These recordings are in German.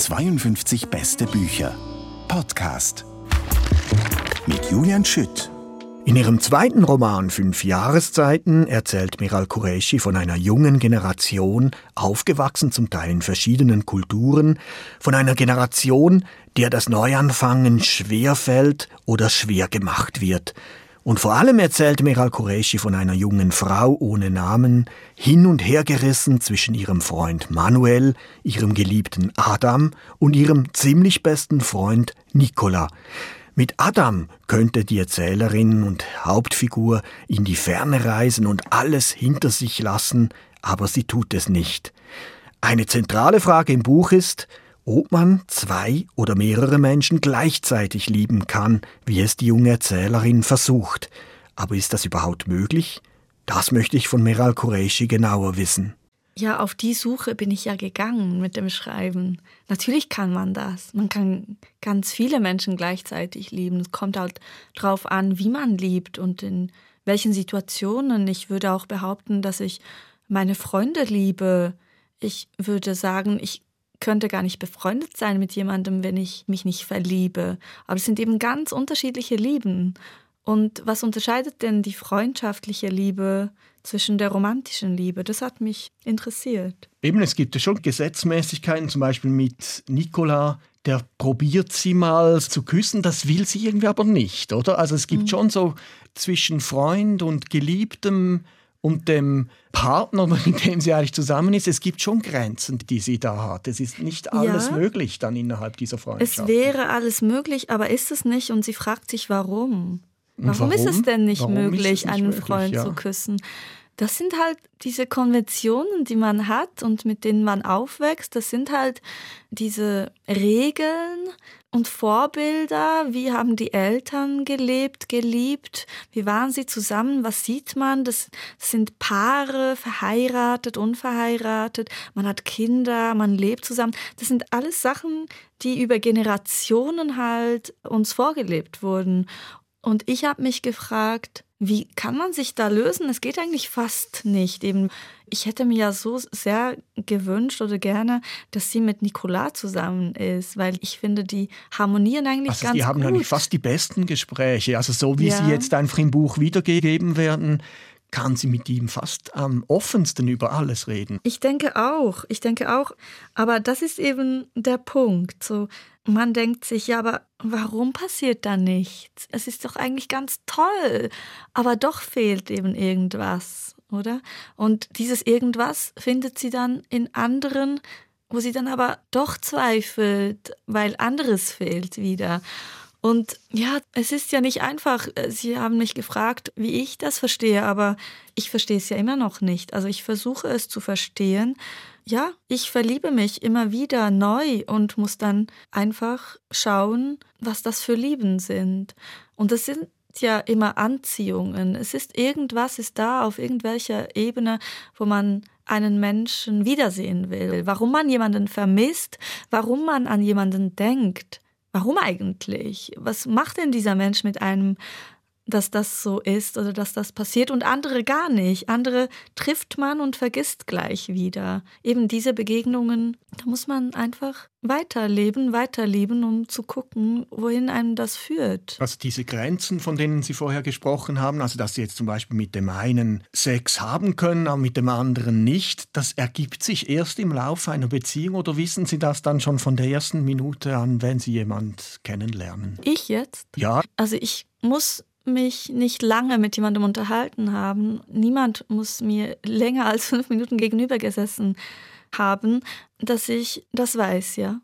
52 beste Bücher. Podcast. Mit Julian Schütt. In ihrem zweiten Roman Fünf Jahreszeiten erzählt Miral Qureshi von einer jungen Generation, aufgewachsen zum Teil in verschiedenen Kulturen, von einer Generation, der das Neuanfangen schwer fällt oder schwer gemacht wird, und vor allem erzählt Meral Qureshi von einer jungen Frau ohne Namen, hin und her gerissen zwischen ihrem Freund Manuel, ihrem geliebten Adam und ihrem ziemlich besten Freund Nicola. Mit Adam könnte die Erzählerin und Hauptfigur in die Ferne reisen und alles hinter sich lassen, aber sie tut es nicht. Eine zentrale Frage im Buch ist, ob man zwei oder mehrere Menschen gleichzeitig lieben kann, wie es die junge Erzählerin versucht. Aber ist das überhaupt möglich? Das möchte ich von Meral Qureshi genauer wissen. Ja, auf die Suche bin ich ja gegangen mit dem Schreiben. Natürlich kann man das. Man kann ganz viele Menschen gleichzeitig lieben. Es kommt halt drauf an, wie man liebt und in welchen Situationen. Ich würde auch behaupten, dass ich meine Freunde liebe. Ich würde sagen, ich könnte gar nicht befreundet sein mit jemandem, wenn ich mich nicht verliebe. Aber es sind eben ganz unterschiedliche Lieben. Und was unterscheidet denn die freundschaftliche Liebe zwischen der romantischen Liebe? Das hat mich interessiert. Eben, es gibt ja schon Gesetzmäßigkeiten, zum Beispiel mit Nicola, der probiert sie mal zu küssen, das will sie irgendwie aber nicht, oder? Also es gibt mhm. schon so zwischen Freund und Geliebtem und dem Partner, mit dem sie eigentlich zusammen ist, es gibt schon Grenzen, die sie da hat. Es ist nicht alles ja, möglich dann innerhalb dieser Freundschaft. Es wäre alles möglich, aber ist es nicht? Und sie fragt sich, warum? Warum, warum? ist es denn nicht warum möglich, nicht einen möglich, Freund ja. zu küssen? Das sind halt diese Konventionen, die man hat und mit denen man aufwächst. Das sind halt diese Regeln, und Vorbilder, wie haben die Eltern gelebt, geliebt, wie waren sie zusammen, was sieht man, das sind Paare, verheiratet, unverheiratet, man hat Kinder, man lebt zusammen, das sind alles Sachen, die über Generationen halt uns vorgelebt wurden. Und ich habe mich gefragt, wie kann man sich da lösen? Es geht eigentlich fast nicht. Eben, ich hätte mir ja so sehr gewünscht oder gerne, dass sie mit Nicolas zusammen ist, weil ich finde, die harmonieren eigentlich also ganz gut. Die haben gut. eigentlich fast die besten Gespräche. Also so wie ja. sie jetzt einfach im Buch wiedergegeben werden, kann sie mit ihm fast am offensten über alles reden. Ich denke auch, ich denke auch. Aber das ist eben der Punkt. So, man denkt sich, ja, aber warum passiert da nichts? Es ist doch eigentlich ganz toll. Aber doch fehlt eben irgendwas, oder? Und dieses irgendwas findet sie dann in anderen, wo sie dann aber doch zweifelt, weil anderes fehlt wieder. Und ja, es ist ja nicht einfach. Sie haben mich gefragt, wie ich das verstehe, aber ich verstehe es ja immer noch nicht. Also ich versuche es zu verstehen. Ja, ich verliebe mich immer wieder neu und muss dann einfach schauen, was das für Lieben sind. Und das sind ja immer Anziehungen. Es ist irgendwas ist da auf irgendwelcher Ebene, wo man einen Menschen wiedersehen will, warum man jemanden vermisst, warum man an jemanden denkt. Warum eigentlich? Was macht denn dieser Mensch mit einem, dass das so ist oder dass das passiert und andere gar nicht? Andere trifft man und vergisst gleich wieder. Eben diese Begegnungen, da muss man einfach weiterleben, weiterleben, um zu gucken, wohin einem das führt. Also diese Grenzen, von denen Sie vorher gesprochen haben, also dass Sie jetzt zum Beispiel mit dem einen Sex haben können, aber mit dem anderen nicht, das ergibt sich erst im Laufe einer Beziehung oder wissen Sie das dann schon von der ersten Minute an, wenn Sie jemand kennenlernen? Ich jetzt? Ja. Also ich muss mich nicht lange mit jemandem unterhalten haben. Niemand muss mir länger als fünf Minuten gegenüber gesessen haben, dass ich das weiß, ja.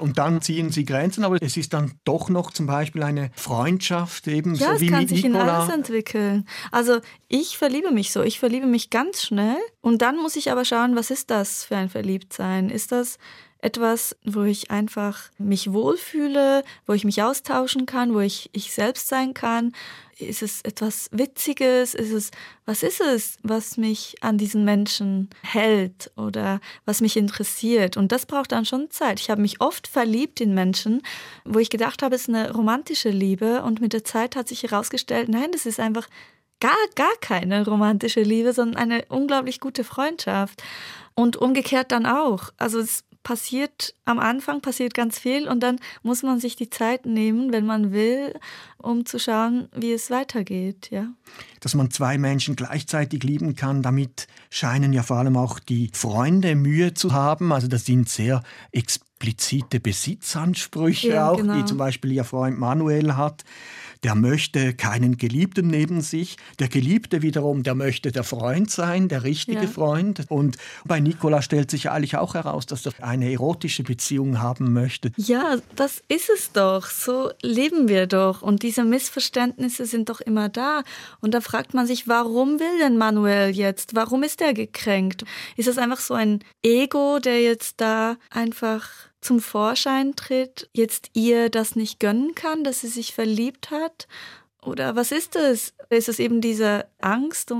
Und dann ziehen Sie Grenzen, aber es ist dann doch noch zum Beispiel eine Freundschaft eben ja, so wie es kann mit sich Nicola. in alles entwickeln. Also ich verliebe mich so, ich verliebe mich ganz schnell und dann muss ich aber schauen, was ist das für ein Verliebtsein? Ist das etwas, wo ich einfach mich wohlfühle, wo ich mich austauschen kann, wo ich ich selbst sein kann? Ist es etwas Witziges? Ist es, was ist es, was mich an diesen Menschen hält oder was mich interessiert? Und das braucht dann schon Zeit. Ich habe mich oft verliebt in Menschen, wo ich gedacht habe, es ist eine romantische Liebe und mit der Zeit hat sich herausgestellt, nein, das ist einfach gar, gar keine romantische Liebe, sondern eine unglaublich gute Freundschaft. Und umgekehrt dann auch. Also es passiert am Anfang passiert ganz viel und dann muss man sich die Zeit nehmen, wenn man will, um zu schauen, wie es weitergeht, ja. Dass man zwei Menschen gleichzeitig lieben kann, damit scheinen ja vor allem auch die Freunde Mühe zu haben. Also das sind sehr explizite Besitzansprüche Ja, auch, genau. die zum Beispiel ihr Freund Manuel hat. Der möchte keinen Geliebten neben sich. Der Geliebte wiederum, der möchte der Freund sein, der richtige Ja. Freund. Und bei Nicola stellt sich eigentlich auch heraus, dass er eine erotische Beziehung haben möchte. Ja, das ist es doch. So leben wir doch. Und diese Missverständnisse sind doch immer da. Und da fragt man sich, warum will denn Manuel jetzt? Warum ist er gekränkt? Ist das einfach so ein Ego, der jetzt da einfach zum Vorschein tritt, jetzt ihr das nicht gönnen kann, dass sie sich verliebt hat? Oder was ist es? Ist es eben diese Angst,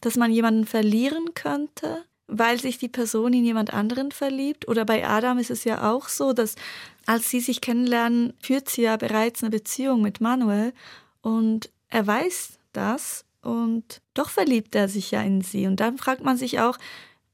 dass man jemanden verlieren könnte? weil sich die Person in jemand anderen verliebt. Oder bei Adam ist es ja auch so, dass als sie sich kennenlernen, führt sie ja bereits eine Beziehung mit Manuel und er weiß das und doch verliebt er sich ja in sie. Und dann fragt man sich auch,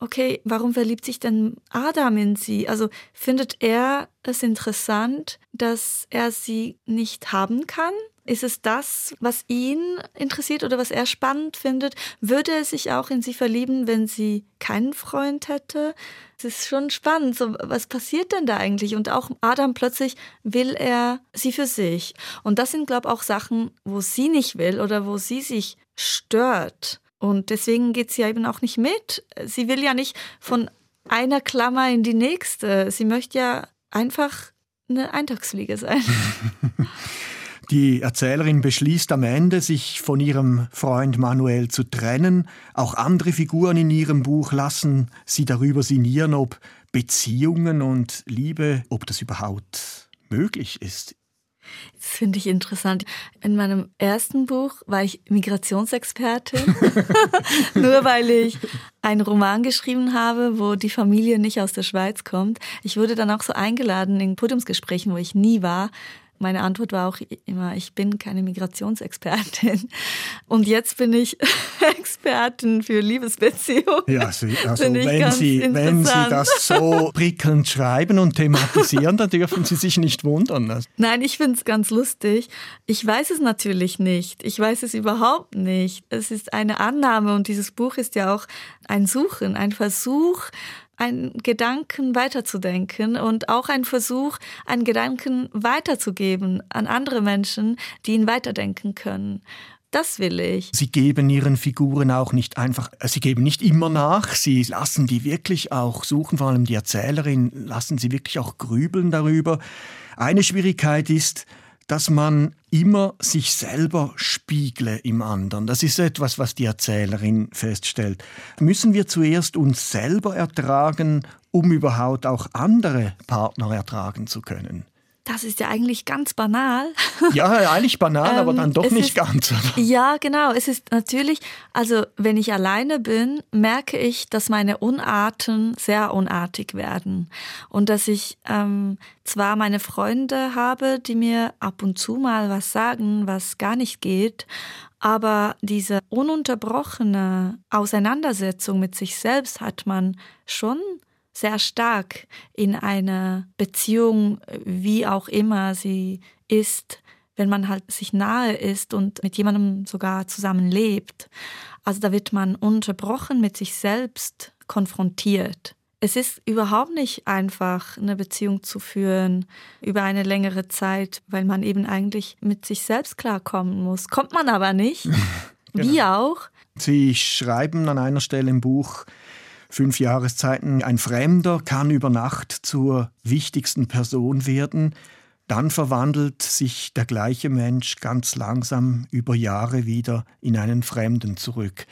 okay, warum verliebt sich denn Adam in sie? Also findet er es interessant, dass er sie nicht haben kann? Ist es das, was ihn interessiert oder was er spannend findet? Würde er sich auch in sie verlieben, wenn sie keinen Freund hätte? Es ist schon spannend. So, was passiert denn da eigentlich? Und auch Adam plötzlich will er sie für sich. Und das sind, glaube ich, auch Sachen, wo sie nicht will oder wo sie sich stört. Und deswegen geht sie ja eben auch nicht mit. Sie will ja nicht von einer Klammer in die nächste. Sie möchte ja einfach eine Eintagsfliege sein. Die Erzählerin beschließt am Ende, sich von ihrem Freund Manuel zu trennen. Auch andere Figuren in ihrem Buch lassen sie darüber sinnieren, ob Beziehungen und Liebe, ob das überhaupt möglich ist. Das finde ich interessant. In meinem ersten Buch war ich Migrationsexpertin, nur weil ich einen Roman geschrieben habe, wo die Familie nicht aus der Schweiz kommt. Ich wurde dann auch so eingeladen in Podiumsgesprächen, wo ich nie war. Meine Antwort war auch immer, ich bin keine Migrationsexpertin. Und jetzt bin ich Expertin für Liebesbeziehungen. Ja, also, also wenn, Sie, wenn Sie das so prickelnd schreiben und thematisieren, dann dürfen Sie sich nicht wundern. Nein, ich finde es ganz lustig. Ich weiß es natürlich nicht. Ich weiß es überhaupt nicht. Es ist eine Annahme und dieses Buch ist ja auch ein Suchen, ein Versuch, einen Gedanken weiterzudenken und auch ein Versuch, einen Gedanken weiterzugeben an andere Menschen, die ihn weiterdenken können. Das will ich. Sie geben ihren Figuren auch nicht einfach, äh, sie geben nicht immer nach, sie lassen die wirklich auch suchen, vor allem die Erzählerin, lassen sie wirklich auch grübeln darüber. Eine Schwierigkeit ist, dass man immer sich selber spiegle im anderen. Das ist etwas, was die Erzählerin feststellt. Müssen wir zuerst uns selber ertragen, um überhaupt auch andere Partner ertragen zu können? Das ist ja eigentlich ganz banal. Ja, eigentlich banal, aber Ähm, dann doch es nicht ist- ganz. Ja, genau. Es ist natürlich, also wenn ich alleine bin, merke ich, dass meine Unarten sehr unartig werden. Und dass ich ähm, zwar meine Freunde habe, die mir ab und zu mal was sagen, was gar nicht geht, aber diese ununterbrochene Auseinandersetzung mit sich selbst hat man schon sehr stark in einer Beziehung, wie auch immer sie ist, wenn man halt sich nahe ist und mit jemandem sogar zusammenlebt. Also da wird man unterbrochen mit sich selbst konfrontiert. Es ist überhaupt nicht einfach, eine Beziehung zu führen über eine längere Zeit, weil man eben eigentlich mit sich selbst klarkommen muss. Kommt man aber nicht. Wie auch. Sie schreiben an einer Stelle im Buch Fünf Jahreszeiten, ein Fremder kann über Nacht zur wichtigsten Person werden, dann verwandelt sich der gleiche Mensch ganz langsam über Jahre wieder in einen Fremden zurück.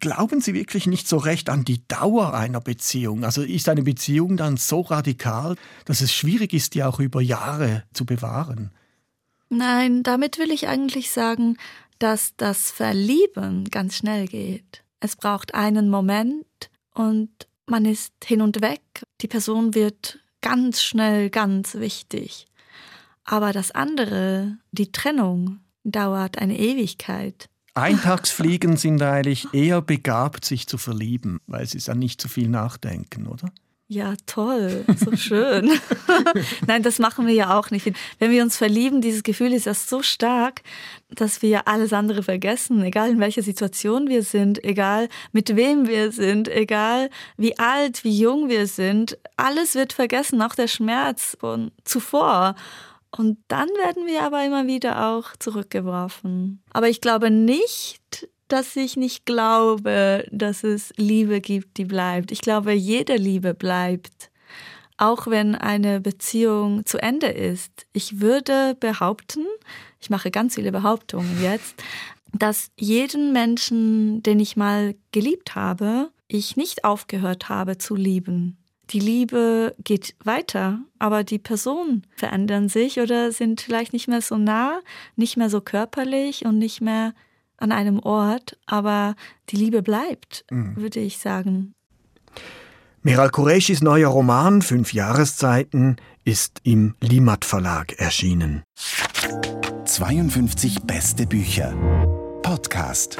Glauben Sie wirklich nicht so recht an die Dauer einer Beziehung? Also ist eine Beziehung dann so radikal, dass es schwierig ist, die auch über Jahre zu bewahren? Nein, damit will ich eigentlich sagen, dass das Verlieben ganz schnell geht. Es braucht einen Moment und man ist hin und weg. Die Person wird ganz schnell ganz wichtig. Aber das andere, die Trennung, dauert eine Ewigkeit. Eintagsfliegen sind eigentlich eher begabt, sich zu verlieben, weil sie dann nicht zu viel nachdenken, oder? Ja, toll, so schön. Nein, das machen wir ja auch nicht. Wenn wir uns verlieben, dieses Gefühl ist ja so stark, dass wir alles andere vergessen, egal in welcher Situation wir sind, egal mit wem wir sind, egal wie alt, wie jung wir sind. Alles wird vergessen, auch der Schmerz von zuvor. Und dann werden wir aber immer wieder auch zurückgeworfen. Aber ich glaube nicht, dass ich nicht glaube, dass es Liebe gibt, die bleibt. Ich glaube, jede Liebe bleibt, auch wenn eine Beziehung zu Ende ist. Ich würde behaupten, ich mache ganz viele Behauptungen jetzt, dass jeden Menschen, den ich mal geliebt habe, ich nicht aufgehört habe zu lieben. Die Liebe geht weiter, aber die Personen verändern sich oder sind vielleicht nicht mehr so nah, nicht mehr so körperlich und nicht mehr an einem Ort, aber die Liebe bleibt, mhm. würde ich sagen. Meral Qureishis neuer Roman Fünf Jahreszeiten ist im Limat Verlag erschienen. 52 beste Bücher. Podcast.